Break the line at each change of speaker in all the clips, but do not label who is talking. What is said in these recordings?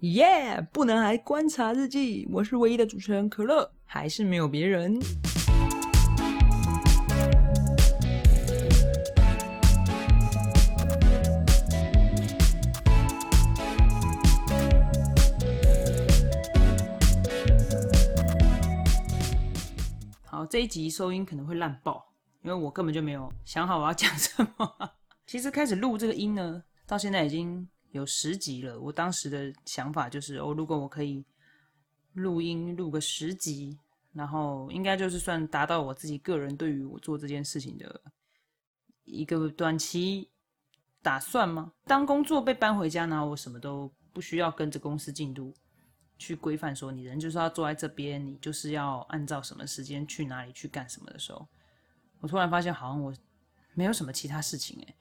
耶！不能还观察日记，我是唯一的主持人可乐，还是没有别人。好，这一集收音可能会烂爆，因为我根本就没有想好我要讲什么。其实开始录这个音呢，到现在已经。有十集了，我当时的想法就是，哦，如果我可以录音录个十集，然后应该就是算达到我自己个人对于我做这件事情的一个短期打算吗？当工作被搬回家，然后我什么都不需要跟着公司进度去规范，说你人就是要坐在这边，你就是要按照什么时间去哪里去干什么的时候，我突然发现好像我没有什么其他事情诶。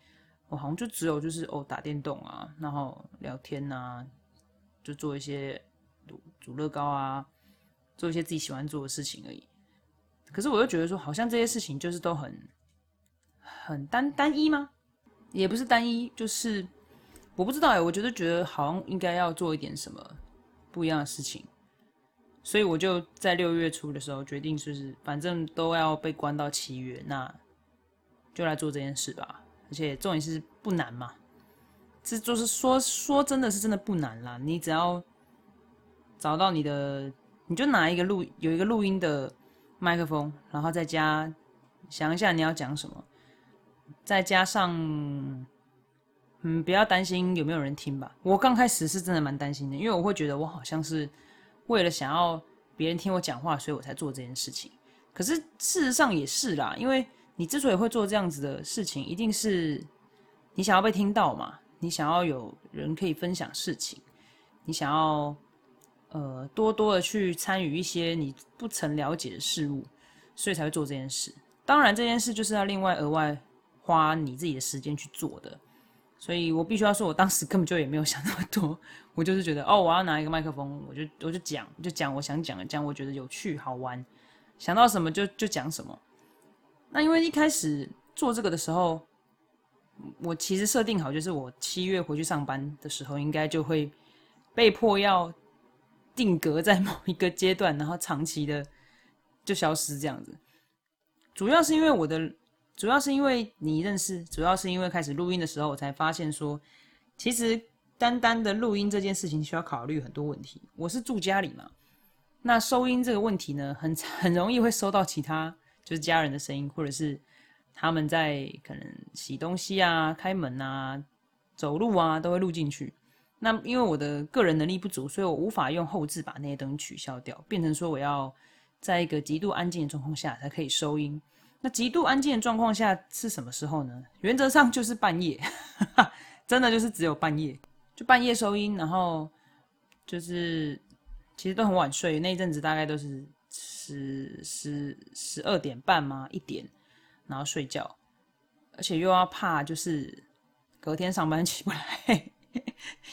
我好像就只有就是哦打电动啊，然后聊天呐，就做一些煮煮乐高啊，做一些自己喜欢做的事情而已。可是我又觉得说，好像这些事情就是都很很单单一吗？也不是单一，就是我不知道哎。我觉得觉得好像应该要做一点什么不一样的事情，所以我就在六月初的时候决定，就是反正都要被关到七月，那就来做这件事吧。而且重点是不难嘛，这就是说说真的是真的不难啦。你只要找到你的，你就拿一个录有一个录音的麦克风，然后再加想一下你要讲什么，再加上嗯，不要担心有没有人听吧。我刚开始是真的蛮担心的，因为我会觉得我好像是为了想要别人听我讲话，所以我才做这件事情。可是事实上也是啦，因为。你之所以会做这样子的事情，一定是你想要被听到嘛？你想要有人可以分享事情，你想要呃多多的去参与一些你不曾了解的事物，所以才会做这件事。当然，这件事就是要另外额外花你自己的时间去做的。所以我必须要说，我当时根本就也没有想那么多，我就是觉得哦，我要拿一个麦克风，我就我就讲，就讲我想讲的，讲我觉得有趣好玩，想到什么就就讲什么。那因为一开始做这个的时候，我其实设定好，就是我七月回去上班的时候，应该就会被迫要定格在某一个阶段，然后长期的就消失这样子。主要是因为我的，主要是因为你认识，主要是因为开始录音的时候，我才发现说，其实单单的录音这件事情需要考虑很多问题。我是住家里嘛，那收音这个问题呢，很 很容易会收到其他。就是家人的声音，或者是他们在可能洗东西啊、开门啊、走路啊，都会录进去。那因为我的个人能力不足，所以我无法用后置把那些灯取消掉，变成说我要在一个极度安静的状况下才可以收音。那极度安静的状况下是什么时候呢？原则上就是半夜，真的就是只有半夜，就半夜收音，然后就是其实都很晚睡，那一阵子大概都是。十十十二点半吗？一点，然后睡觉，而且又要怕，就是隔天上班起不来，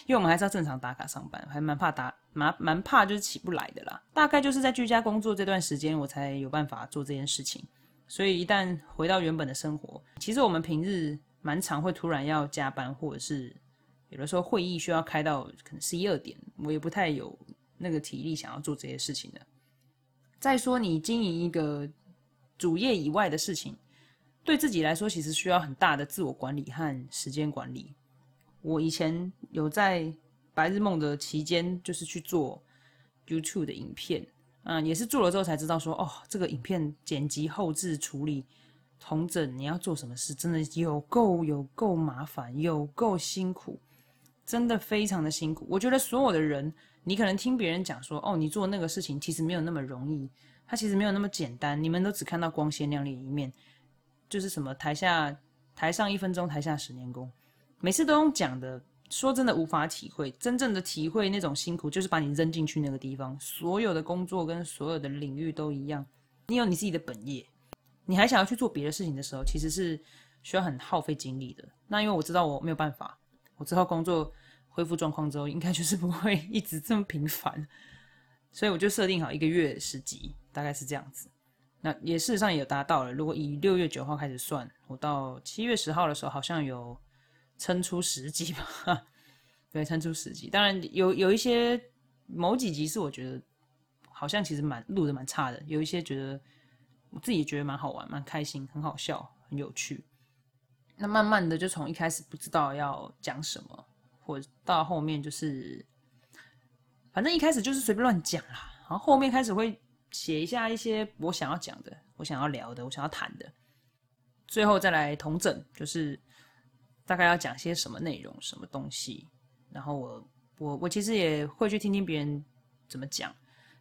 因为我们还是要正常打卡上班，还蛮怕打，蛮蛮怕就是起不来的啦。大概就是在居家工作这段时间，我才有办法做这件事情。所以一旦回到原本的生活，其实我们平日蛮常会突然要加班，或者是有的时候会议需要开到可能十一二点，我也不太有那个体力想要做这些事情的。再说，你经营一个主业以外的事情，对自己来说其实需要很大的自我管理和时间管理。我以前有在白日梦的期间，就是去做 YouTube 的影片，嗯，也是做了之后才知道说，哦，这个影片剪辑、后置、处理、同整，你要做什么事，真的有够有够麻烦，有够辛苦，真的非常的辛苦。我觉得所有的人。你可能听别人讲说，哦，你做那个事情其实没有那么容易，它其实没有那么简单。你们都只看到光鲜亮丽一面，就是什么台下台上一分钟，台下十年功，每次都用讲的，说真的无法体会。真正的体会那种辛苦，就是把你扔进去那个地方。所有的工作跟所有的领域都一样，你有你自己的本业，你还想要去做别的事情的时候，其实是需要很耗费精力的。那因为我知道我没有办法，我之后工作。恢复状况之后，应该就是不会 一直这么频繁，所以我就设定好一个月十集，大概是这样子。那也事实上也达到了。如果以六月九号开始算，我到七月十号的时候，好像有撑出十集吧。对，撑出十集。当然有有一些某几集是我觉得好像其实蛮录的蛮差的，有一些觉得我自己觉得蛮好玩、蛮开心、很好笑、很有趣。那慢慢的就从一开始不知道要讲什么，或到后面就是反正一开始就是随便乱讲啦，然后后面开始会写一下一些我想要讲的、我想要聊的、我想要谈的，最后再来同整，就是大概要讲些什么内容、什么东西。然后我我我其实也会去听听别人怎么讲，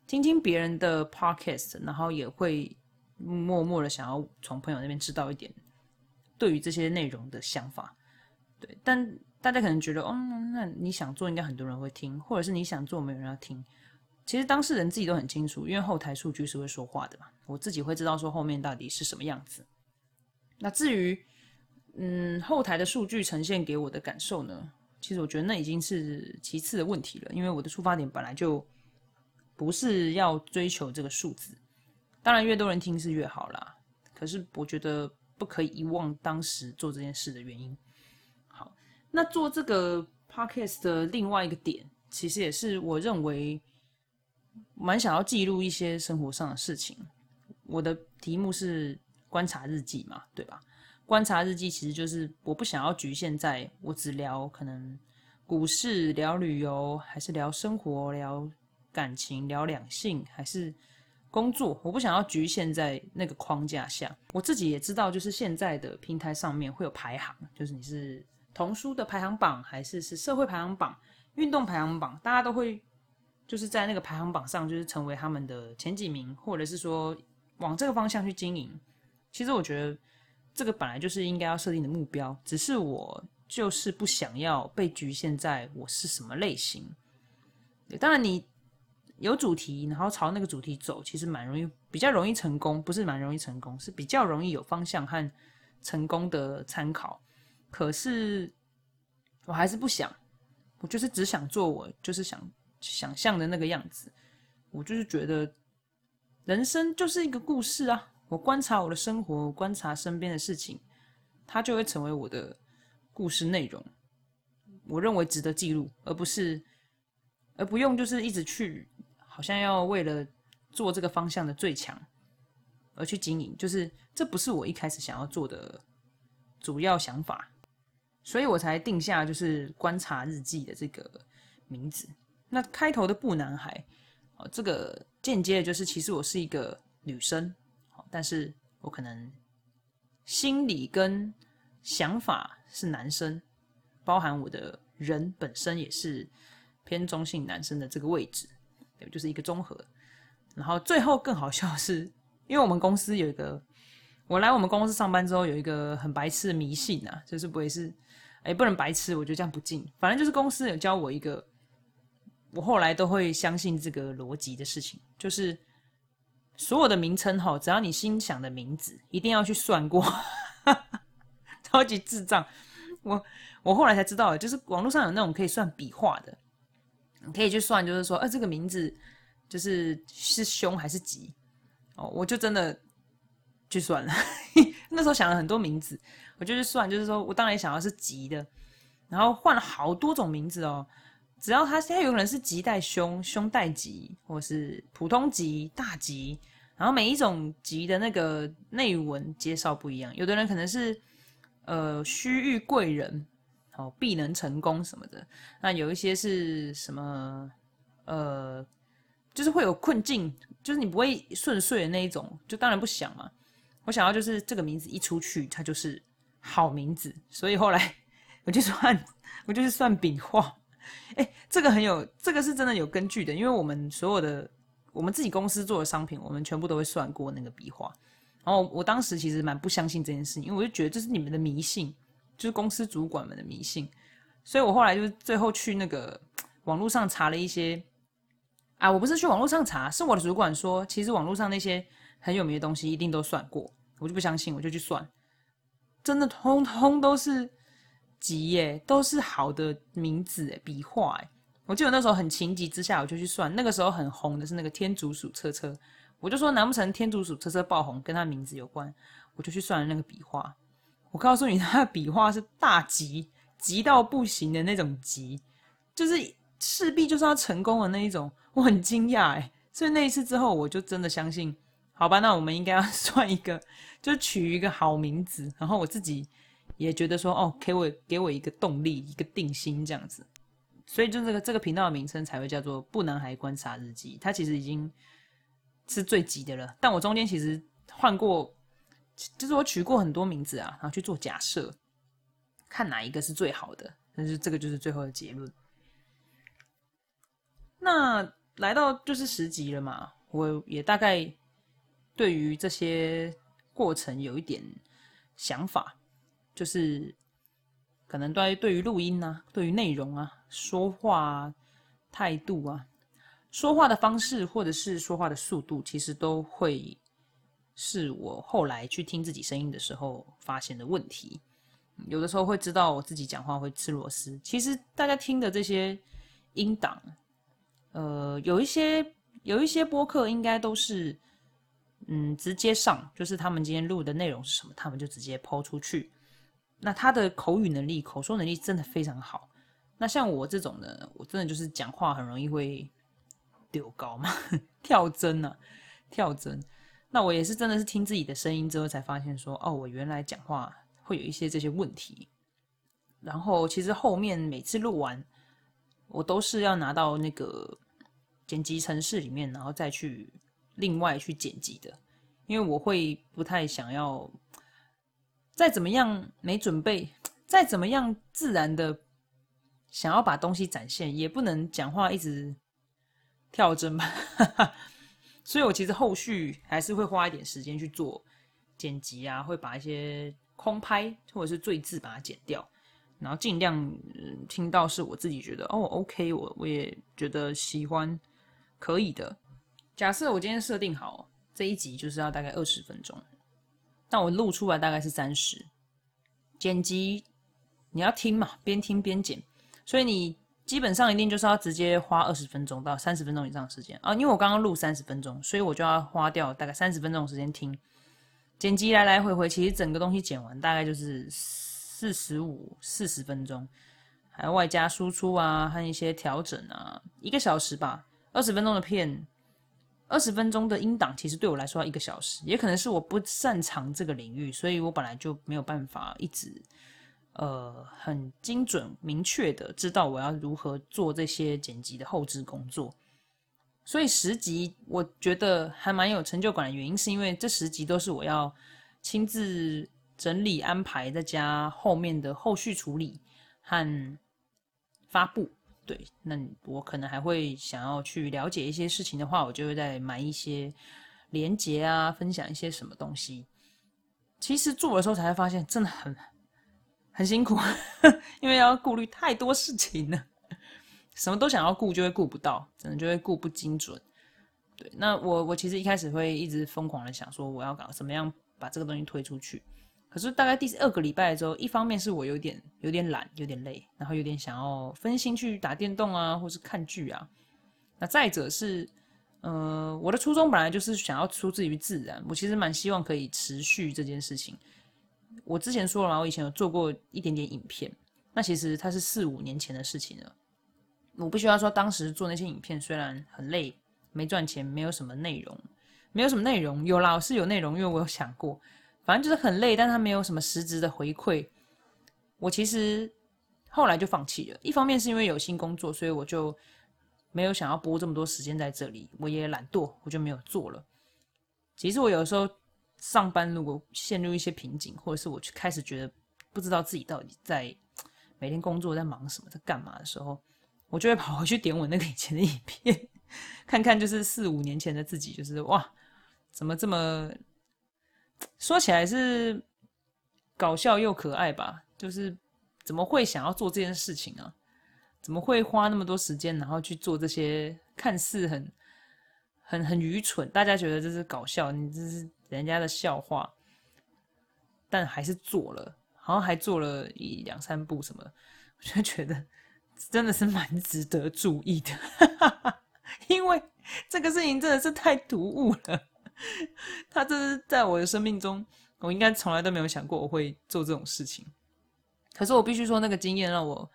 听听别人的 podcast，然后也会默默的想要从朋友那边知道一点对于这些内容的想法。对，但大家可能觉得，哦，那你想做应该很多人会听，或者是你想做没有人要听。其实当事人自己都很清楚，因为后台数据是会说话的嘛。我自己会知道说后面到底是什么样子。那至于嗯后台的数据呈现给我的感受呢？其实我觉得那已经是其次的问题了，因为我的出发点本来就不是要追求这个数字。当然，越多人听是越好啦。可是我觉得不可以遗忘当时做这件事的原因。那做这个 podcast 的另外一个点，其实也是我认为蛮想要记录一些生活上的事情。我的题目是观察日记嘛，对吧？观察日记其实就是我不想要局限在我只聊可能股市、聊旅游，还是聊生活、聊感情、聊两性，还是工作。我不想要局限在那个框架下。我自己也知道，就是现在的平台上面会有排行，就是你是童书的排行榜，还是是社会排行榜、运动排行榜，大家都会就是在那个排行榜上，就是成为他们的前几名，或者是说往这个方向去经营。其实我觉得。这个本来就是应该要设定的目标，只是我就是不想要被局限在我是什么类型。当然，你有主题，然后朝那个主题走，其实蛮容易，比较容易成功。不是蛮容易成功，是比较容易有方向和成功的参考。可是我还是不想，我就是只想做我就是想想象的那个样子。我就是觉得人生就是一个故事啊。我观察我的生活，观察身边的事情，它就会成为我的故事内容。我认为值得记录，而不是，而不用就是一直去，好像要为了做这个方向的最强而去经营，就是这不是我一开始想要做的主要想法，所以我才定下就是观察日记的这个名字。那开头的不男孩，哦，这个间接的就是其实我是一个女生。但是我可能心理跟想法是男生，包含我的人本身也是偏中性男生的这个位置，对，就是一个综合。然后最后更好笑是，因为我们公司有一个，我来我们公司上班之后有一个很白痴的迷信啊，就是不会是，哎，不能白痴，我觉得这样不敬。反正就是公司有教我一个，我后来都会相信这个逻辑的事情，就是。所有的名称哈，只要你心想的名字，一定要去算过，超级智障。我我后来才知道，就是网络上有那种可以算笔画的，你可以去算，就是说，呃，这个名字就是是凶还是吉哦，我就真的去算了。那时候想了很多名字，我就去算，就是说我当然想要是吉的，然后换了好多种名字哦。只要他现在有可能是吉带凶，凶带吉，或是普通吉、大吉。然后每一种吉的那个内文介绍不一样，有的人可能是呃虚遇贵人，哦必能成功什么的，那有一些是什么呃，就是会有困境，就是你不会顺遂的那一种，就当然不想嘛。我想要就是这个名字一出去，它就是好名字，所以后来我就算我就是算笔画，哎，这个很有，这个是真的有根据的，因为我们所有的。我们自己公司做的商品，我们全部都会算过那个笔画。然后我当时其实蛮不相信这件事，因为我就觉得这是你们的迷信，就是公司主管们的迷信。所以我后来就最后去那个网络上查了一些，啊，我不是去网络上查，是我的主管说，其实网络上那些很有名的东西一定都算过。我就不相信，我就去算，真的通通都是吉耶，都是好的名字诶，笔画诶。我记得那时候很情急之下，我就去算。那个时候很红的是那个天竺鼠车车，我就说难不成天竺鼠车车爆红跟他名字有关？我就去算了那个笔画。我告诉你，他的笔画是大吉，吉到不行的那种吉，就是势必就是要成功的那一种，我很惊讶哎。所以那一次之后，我就真的相信，好吧，那我们应该要算一个，就取一个好名字，然后我自己也觉得说，哦，给我给我一个动力，一个定心这样子。所以就这个这个频道的名称才会叫做“不男孩观察日记”，它其实已经是最急的了。但我中间其实换过，就是我取过很多名字啊，然后去做假设，看哪一个是最好的。但是这个就是最后的结论。那来到就是十集了嘛，我也大概对于这些过程有一点想法，就是。可能对对于录音啊，对于内容啊，说话态度啊，说话的方式或者是说话的速度，其实都会是我后来去听自己声音的时候发现的问题。有的时候会知道我自己讲话会吃螺丝。其实大家听的这些音档，呃，有一些有一些播客应该都是，嗯，直接上，就是他们今天录的内容是什么，他们就直接抛出去。那他的口语能力、口说能力真的非常好。那像我这种呢，我真的就是讲话很容易会丢高嘛，跳针啊，跳针。那我也是真的是听自己的声音之后才发现说，哦，我原来讲话会有一些这些问题。然后其实后面每次录完，我都是要拿到那个剪辑程式里面，然后再去另外去剪辑的，因为我会不太想要。再怎么样没准备，再怎么样自然的想要把东西展现，也不能讲话一直跳针吧。所以我其实后续还是会花一点时间去做剪辑啊，会把一些空拍或者是赘字把它剪掉，然后尽量听到是我自己觉得哦 OK，我我也觉得喜欢可以的。假设我今天设定好这一集就是要大概二十分钟。但我录出来大概是三十，剪辑你要听嘛，边听边剪，所以你基本上一定就是要直接花二十分钟到三十分钟以上时间啊。因为我刚刚录三十分钟，所以我就要花掉大概三十分钟的时间听剪辑，来来回回，其实整个东西剪完大概就是四十五四十分钟，还外加输出啊和一些调整啊，一个小时吧，二十分钟的片。二十分钟的音档，其实对我来说要一个小时，也可能是我不擅长这个领域，所以我本来就没有办法一直，呃，很精准明确的知道我要如何做这些剪辑的后置工作。所以十集我觉得还蛮有成就感的原因，是因为这十集都是我要亲自整理安排，再加后面的后续处理和发布。对，那我可能还会想要去了解一些事情的话，我就会再买一些连接啊，分享一些什么东西。其实做的时候才会发现，真的很很辛苦，因为要顾虑太多事情了，什么都想要顾，就会顾不到，可能就会顾不精准。对，那我我其实一开始会一直疯狂的想说，我要搞怎么样把这个东西推出去。可是大概第二个礼拜之后，一方面是我有点有点懒，有点累，然后有点想要分心去打电动啊，或是看剧啊。那再者是，呃，我的初衷本来就是想要出自于自然，我其实蛮希望可以持续这件事情。我之前说了嘛，我以前有做过一点点影片，那其实它是四五年前的事情了。我不需要说当时做那些影片虽然很累，没赚钱，没有什么内容，没有什么内容，有啦是有内容，因为我有想过。反正就是很累，但他没有什么实质的回馈。我其实后来就放弃了，一方面是因为有新工作，所以我就没有想要播这么多时间在这里。我也懒惰，我就没有做了。其实我有时候上班，如果陷入一些瓶颈，或者是我去开始觉得不知道自己到底在每天工作在忙什么，在干嘛的时候，我就会跑回去点我那个以前的影片，看看就是四五年前的自己，就是哇，怎么这么。说起来是搞笑又可爱吧，就是怎么会想要做这件事情啊？怎么会花那么多时间，然后去做这些看似很、很、很愚蠢，大家觉得这是搞笑，你这是人家的笑话，但还是做了，好像还做了一两三部什么，我就觉得真的是蛮值得注意的，因为这个事情真的是太突兀了。他这是在我的生命中，我应该从来都没有想过我会做这种事情。可是我必须说，那个经验让我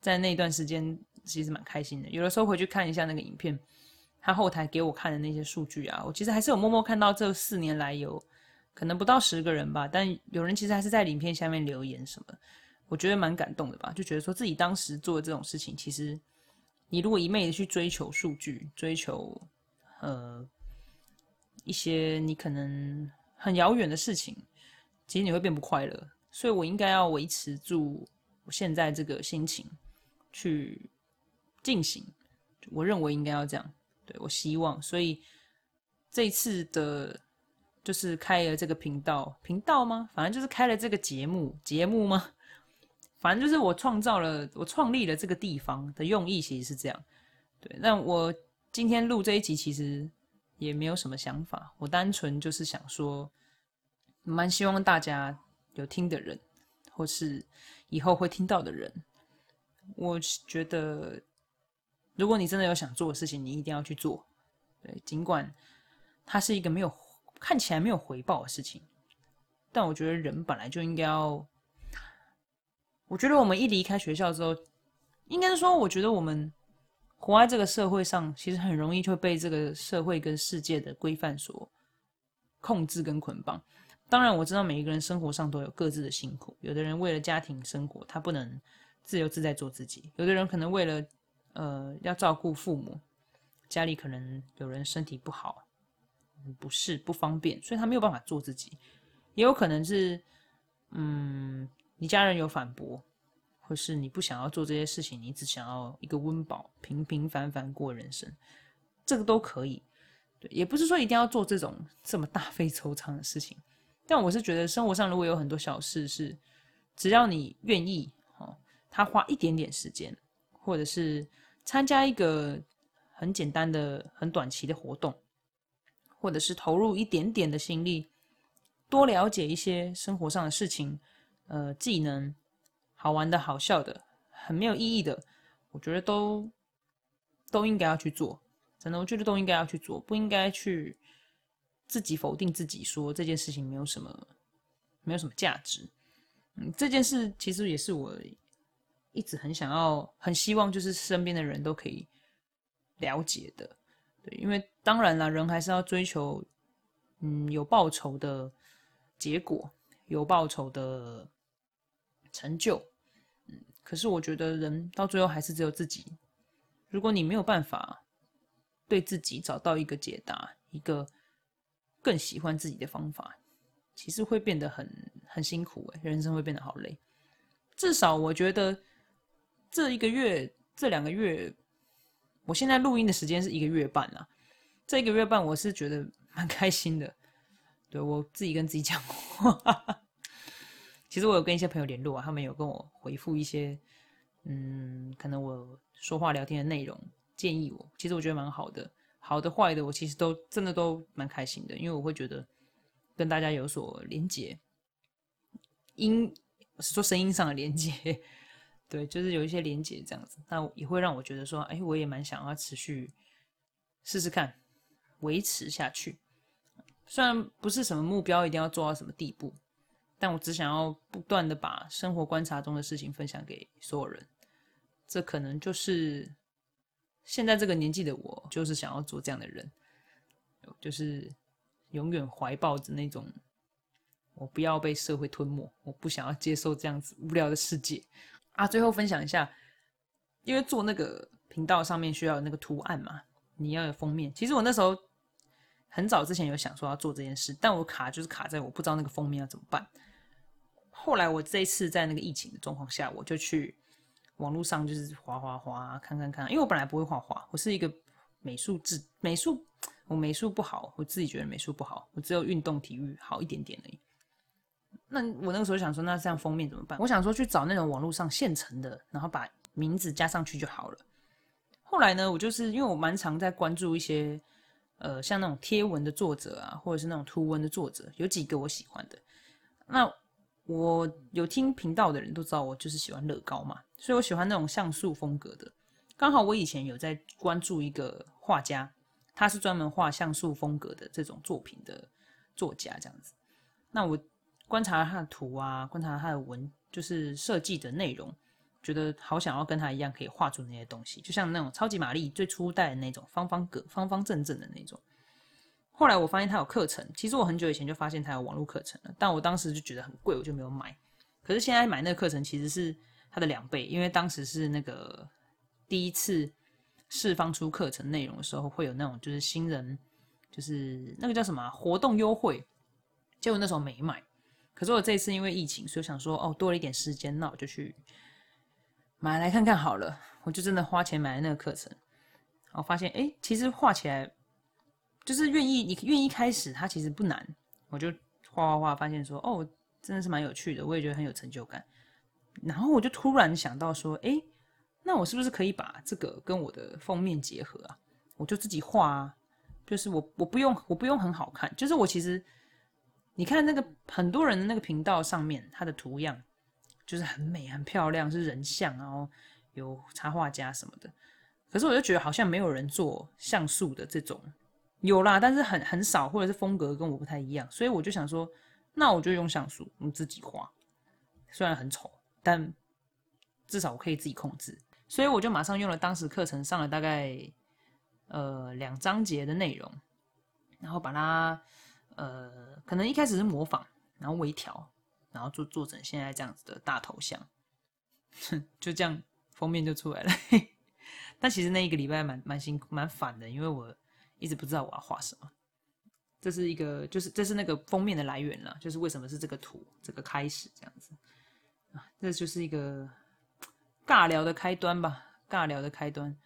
在那段时间其实蛮开心的。有的时候回去看一下那个影片，他后台给我看的那些数据啊，我其实还是有默默看到这四年来有可能不到十个人吧，但有人其实还是在影片下面留言什么，我觉得蛮感动的吧，就觉得说自己当时做的这种事情，其实你如果一昧的去追求数据，追求呃一些你可能很遥远的事情，其实你会变不快乐。所以我应该要维持住我现在这个心情去进行，我认为应该要这样。对我希望，所以这次的，就是开了这个频道，频道吗？反正就是开了这个节目，节目吗？反正就是我创造了，我创立了这个地方的用意其实是这样。对，那我今天录这一集其实也没有什么想法，我单纯就是想说，蛮希望大家。有听的人，或是以后会听到的人，我觉得，如果你真的有想做的事情，你一定要去做。对，尽管它是一个没有看起来没有回报的事情，但我觉得人本来就应该要。我觉得我们一离开学校之后，应该是说，我觉得我们活在这个社会上，其实很容易就被这个社会跟世界的规范所控制跟捆绑。当然，我知道每一个人生活上都有各自的辛苦。有的人为了家庭生活，他不能自由自在做自己；有的人可能为了呃要照顾父母，家里可能有人身体不好，不是不方便，所以他没有办法做自己。也有可能是，嗯，你家人有反驳，或是你不想要做这些事情，你只想要一个温饱，平平凡凡过人生，这个都可以。对，也不是说一定要做这种这么大费周章的事情。但我是觉得生活上如果有很多小事是，只要你愿意，哦，他花一点点时间，或者是参加一个很简单的、很短期的活动，或者是投入一点点的心力，多了解一些生活上的事情，呃，技能，好玩的、好笑的、很没有意义的，我觉得都都应该要去做。真的，我觉得都应该要去做，不应该去。自己否定自己，说这件事情没有什么，没有什么价值。嗯，这件事其实也是我一直很想要、很希望，就是身边的人都可以了解的。对，因为当然了，人还是要追求，嗯，有报酬的结果，有报酬的成就。可是我觉得人到最后还是只有自己。如果你没有办法对自己找到一个解答，一个。更喜欢自己的方法，其实会变得很很辛苦哎，人生会变得好累。至少我觉得这一个月、这两个月，我现在录音的时间是一个月半了。这一个月半，我是觉得蛮开心的。对我自己跟自己讲话，其实我有跟一些朋友联络啊，他们有跟我回复一些，嗯，可能我说话聊天的内容，建议我，其实我觉得蛮好的。好的坏的，我其实都真的都蛮开心的，因为我会觉得跟大家有所连接，音是说声音上的连接，对，就是有一些连接这样子，那也会让我觉得说，哎，我也蛮想要持续试试看，维持下去。虽然不是什么目标一定要做到什么地步，但我只想要不断的把生活观察中的事情分享给所有人，这可能就是。现在这个年纪的我，就是想要做这样的人，就是永远怀抱着那种，我不要被社会吞没，我不想要接受这样子无聊的世界啊。最后分享一下，因为做那个频道上面需要那个图案嘛，你要有封面。其实我那时候很早之前有想说要做这件事，但我卡就是卡在我不知道那个封面要怎么办。后来我这一次在那个疫情的状况下，我就去。网络上就是画画画，看看看，因为我本来不会画画，我是一个美术制美术，我美术不好，我自己觉得美术不好，我只有运动体育好一点点而已。那我那个时候想说，那这样封面怎么办？我想说去找那种网络上现成的，然后把名字加上去就好了。后来呢，我就是因为我蛮常在关注一些呃像那种贴文的作者啊，或者是那种图文的作者，有几个我喜欢的。那我有听频道的人都知道，我就是喜欢乐高嘛。所以我喜欢那种像素风格的。刚好我以前有在关注一个画家，他是专门画像素风格的这种作品的作家，这样子。那我观察他的图啊，观察他的文，就是设计的内容，觉得好想要跟他一样，可以画出那些东西，就像那种超级玛丽最初代的那种方方格、方方正正的那种。后来我发现他有课程，其实我很久以前就发现他有网络课程了，但我当时就觉得很贵，我就没有买。可是现在买那个课程其实是他的两倍，因为当时是那个第一次释放出课程内容的时候，会有那种就是新人，就是那个叫什么活动优惠，结果那时候没买。可是我这次因为疫情，所以想说哦，多了一点时间，那我就去买来看看好了。我就真的花钱买了那个课程，我发现哎，其实画起来就是愿意，你愿意开始，它其实不难。我就画画画，发现说哦。真的是蛮有趣的，我也觉得很有成就感。然后我就突然想到说，哎，那我是不是可以把这个跟我的封面结合啊？我就自己画啊，就是我我不用我不用很好看，就是我其实你看那个很多人的那个频道上面，它的图样就是很美很漂亮，是人像，然后有插画家什么的。可是我就觉得好像没有人做像素的这种，有啦，但是很很少，或者是风格跟我不太一样，所以我就想说。那我就用像素，我自己画，虽然很丑，但至少我可以自己控制，所以我就马上用了当时课程上了大概呃两章节的内容，然后把它呃可能一开始是模仿，然后微调，然后做做成现在这样子的大头像，哼 就这样封面就出来了。但其实那一个礼拜蛮蛮辛苦蛮烦的，因为我一直不知道我要画什么。这是一个，就是这是那个封面的来源了，就是为什么是这个图，这个开始这样子啊，这就是一个尬聊的开端吧，尬聊的开端，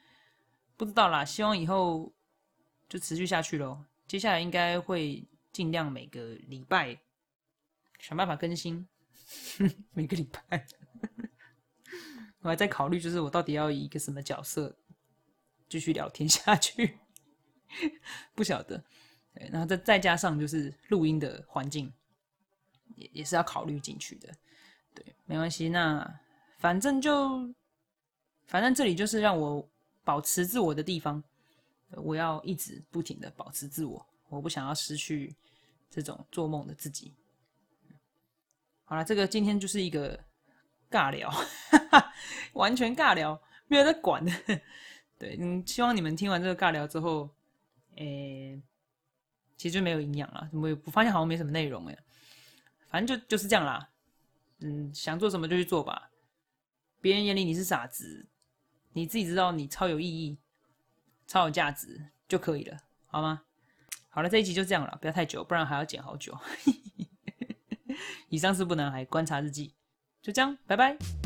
不知道啦，希望以后就持续下去喽。接下来应该会尽量每个礼拜想办法更新，每个礼拜，我还在考虑，就是我到底要以一个什么角色继续聊天下去，不晓得。对，然后再再加上就是录音的环境，也也是要考虑进去的。对，没关系，那反正就反正这里就是让我保持自我的地方，我要一直不停的保持自我，我不想要失去这种做梦的自己。好了，这个今天就是一个尬聊，完全尬聊，没有在管的。对，嗯，希望你们听完这个尬聊之后，诶。其实就没有营养了，我我发现好像没什么内容哎，反正就就是这样啦，嗯，想做什么就去做吧，别人眼里你是傻子，你自己知道你超有意义、超有价值就可以了，好吗？好了，这一集就这样了，不要太久，不然还要剪好久。以上是不能还观察日记，就这样，拜拜。